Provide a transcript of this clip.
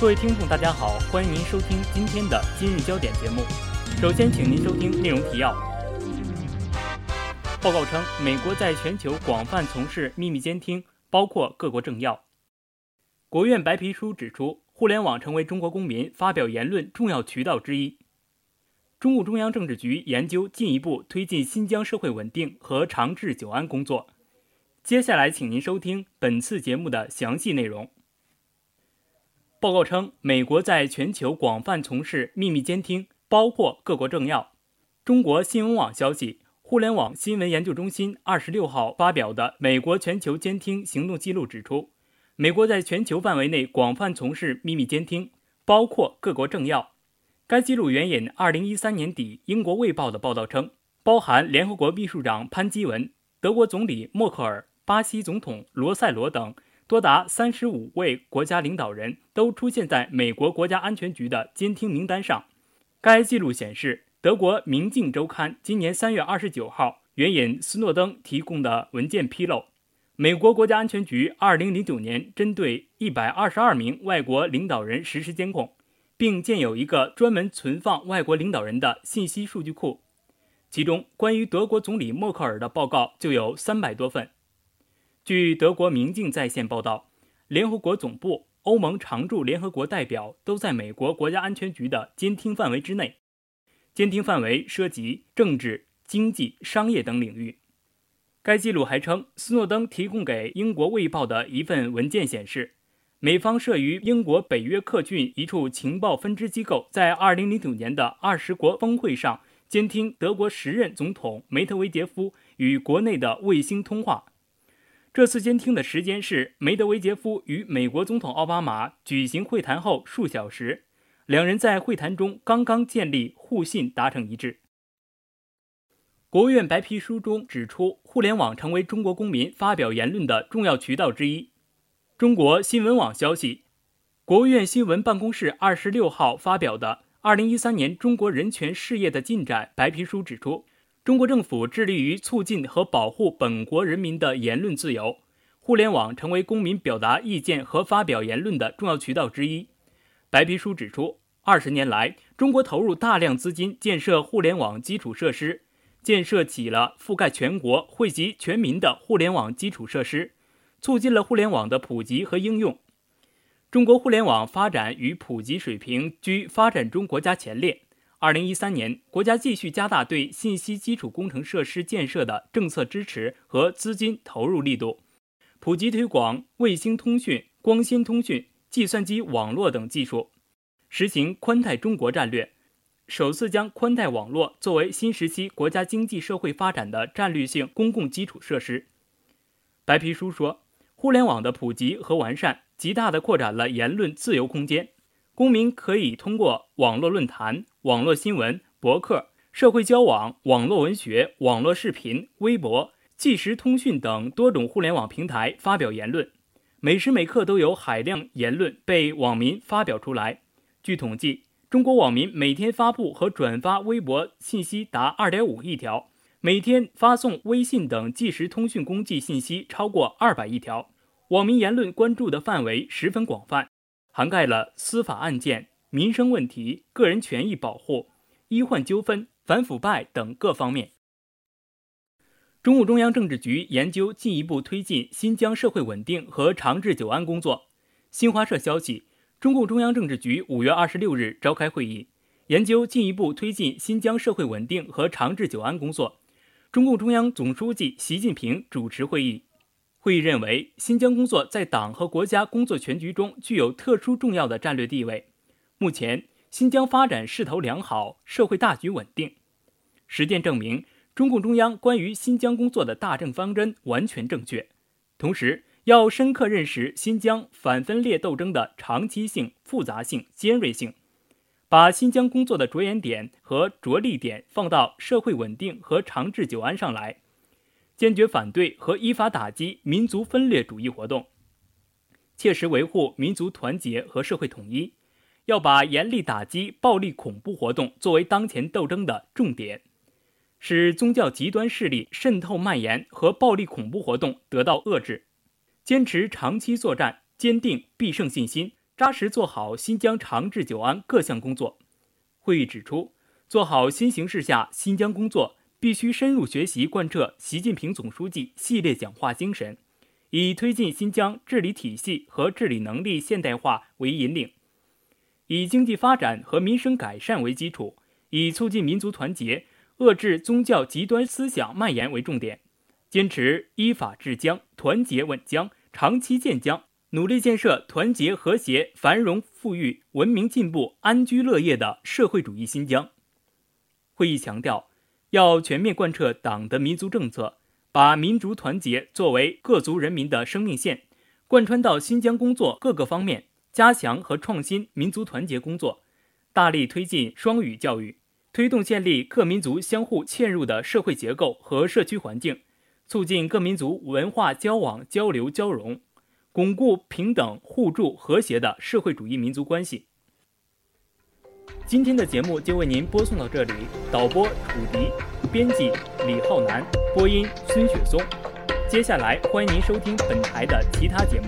各位听众，大家好，欢迎您收听今天的《今日焦点》节目。首先，请您收听内容提要。报告称，美国在全球广泛从事秘密监听，包括各国政要。国务院白皮书指出，互联网成为中国公民发表言论重要渠道之一。中共中央政治局研究进一步推进新疆社会稳定和长治久安工作。接下来，请您收听本次节目的详细内容。报告称，美国在全球广泛从事秘密监听，包括各国政要。中国新闻网消息，互联网新闻研究中心二十六号发表的《美国全球监听行动记录》指出，美国在全球范围内广泛从事秘密监听，包括各国政要。该记录援引二零一三年底英国《卫报》的报道称，包含联合国秘书长潘基文、德国总理默克尔。巴西总统罗塞罗等多达三十五位国家领导人都出现在美国国家安全局的监听名单上。该记录显示，德国《明镜周刊》今年三月二十九号援引斯诺登提供的文件披露，美国国家安全局二零零九年针对一百二十二名外国领导人实施监控，并建有一个专门存放外国领导人的信息数据库，其中关于德国总理默克尔的报告就有三百多份。据德国《明镜在线》报道，联合国总部、欧盟常驻联合国代表都在美国国家安全局的监听范围之内，监听范围涉及政治、经济、商业等领域。该记录还称，斯诺登提供给英国《卫报》的一份文件显示，美方设于英国北约克郡一处情报分支机构在2009年的二十国峰会上监听德国时任总统梅特韦杰夫与国内的卫星通话。这次监听的时间是梅德韦杰夫与美国总统奥巴马举行会谈后数小时，两人在会谈中刚刚建立互信，达成一致。国务院白皮书中指出，互联网成为中国公民发表言论的重要渠道之一。中国新闻网消息，国务院新闻办公室二十六号发表的《二零一三年中国人权事业的进展》白皮书指出。中国政府致力于促进和保护本国人民的言论自由，互联网成为公民表达意见和发表言论的重要渠道之一。白皮书指出，二十年来，中国投入大量资金建设互联网基础设施，建设起了覆盖全国、惠及全民的互联网基础设施，促进了互联网的普及和应用。中国互联网发展与普及水平居发展中国家前列。二零一三年，国家继续加大对信息基础工程设施建设的政策支持和资金投入力度，普及推广卫星通讯、光纤通讯、计算机网络等技术，实行宽带中国战略，首次将宽带网络作为新时期国家经济社会发展的战略性公共基础设施。白皮书说，互联网的普及和完善，极大地扩展了言论自由空间。公民可以通过网络论坛、网络新闻、博客、社会交往、网络文学、网络视频、微博、即时通讯等多种互联网平台发表言论，每时每刻都有海量言论被网民发表出来。据统计，中国网民每天发布和转发微博信息达2.5亿条，每天发送微信等即时通讯工具信息超过200亿条，网民言论关注的范围十分广泛。涵盖了司法案件、民生问题、个人权益保护、医患纠纷、反腐败等各方面。中共中央政治局研究进一步推进新疆社会稳定和长治久安工作。新华社消息，中共中央政治局五月二十六日召开会议，研究进一步推进新疆社会稳定和长治久安工作。中共中央总书记习近平主持会议。会议认为，新疆工作在党和国家工作全局中具有特殊重要的战略地位。目前，新疆发展势头良好，社会大局稳定。实践证明，中共中央关于新疆工作的大政方针完全正确。同时，要深刻认识新疆反分裂斗争的长期性、复杂性、尖锐性，把新疆工作的着眼点和着力点放到社会稳定和长治久安上来。坚决反对和依法打击民族分裂主义活动，切实维护民族团结和社会统一。要把严厉打击暴力恐怖活动作为当前斗争的重点，使宗教极端势力渗透蔓延和暴力恐怖活动得到遏制。坚持长期作战，坚定必胜信心，扎实做好新疆长治久安各项工作。会议指出，做好新形势下新疆工作，必须深入学习贯彻习近平总书记系列讲话精神，以推进新疆治理体系和治理能力现代化为引领，以经济发展和民生改善为基础，以促进民族团结、遏制宗教极端思想蔓延为重点，坚持依法治疆、团结稳疆、长期建疆。努力建设团结和谐、繁荣富裕、文明进步、安居乐业的社会主义新疆。会议强调，要全面贯彻党的民族政策，把民族团结作为各族人民的生命线，贯穿到新疆工作各个方面，加强和创新民族团结工作，大力推进双语教育，推动建立各民族相互嵌入的社会结构和社区环境，促进各民族文化交往交流交融。巩固平等、互助、和谐的社会主义民族关系。今天的节目就为您播送到这里，导播楚迪，编辑李浩南，播音孙雪松。接下来欢迎您收听本台的其他节目。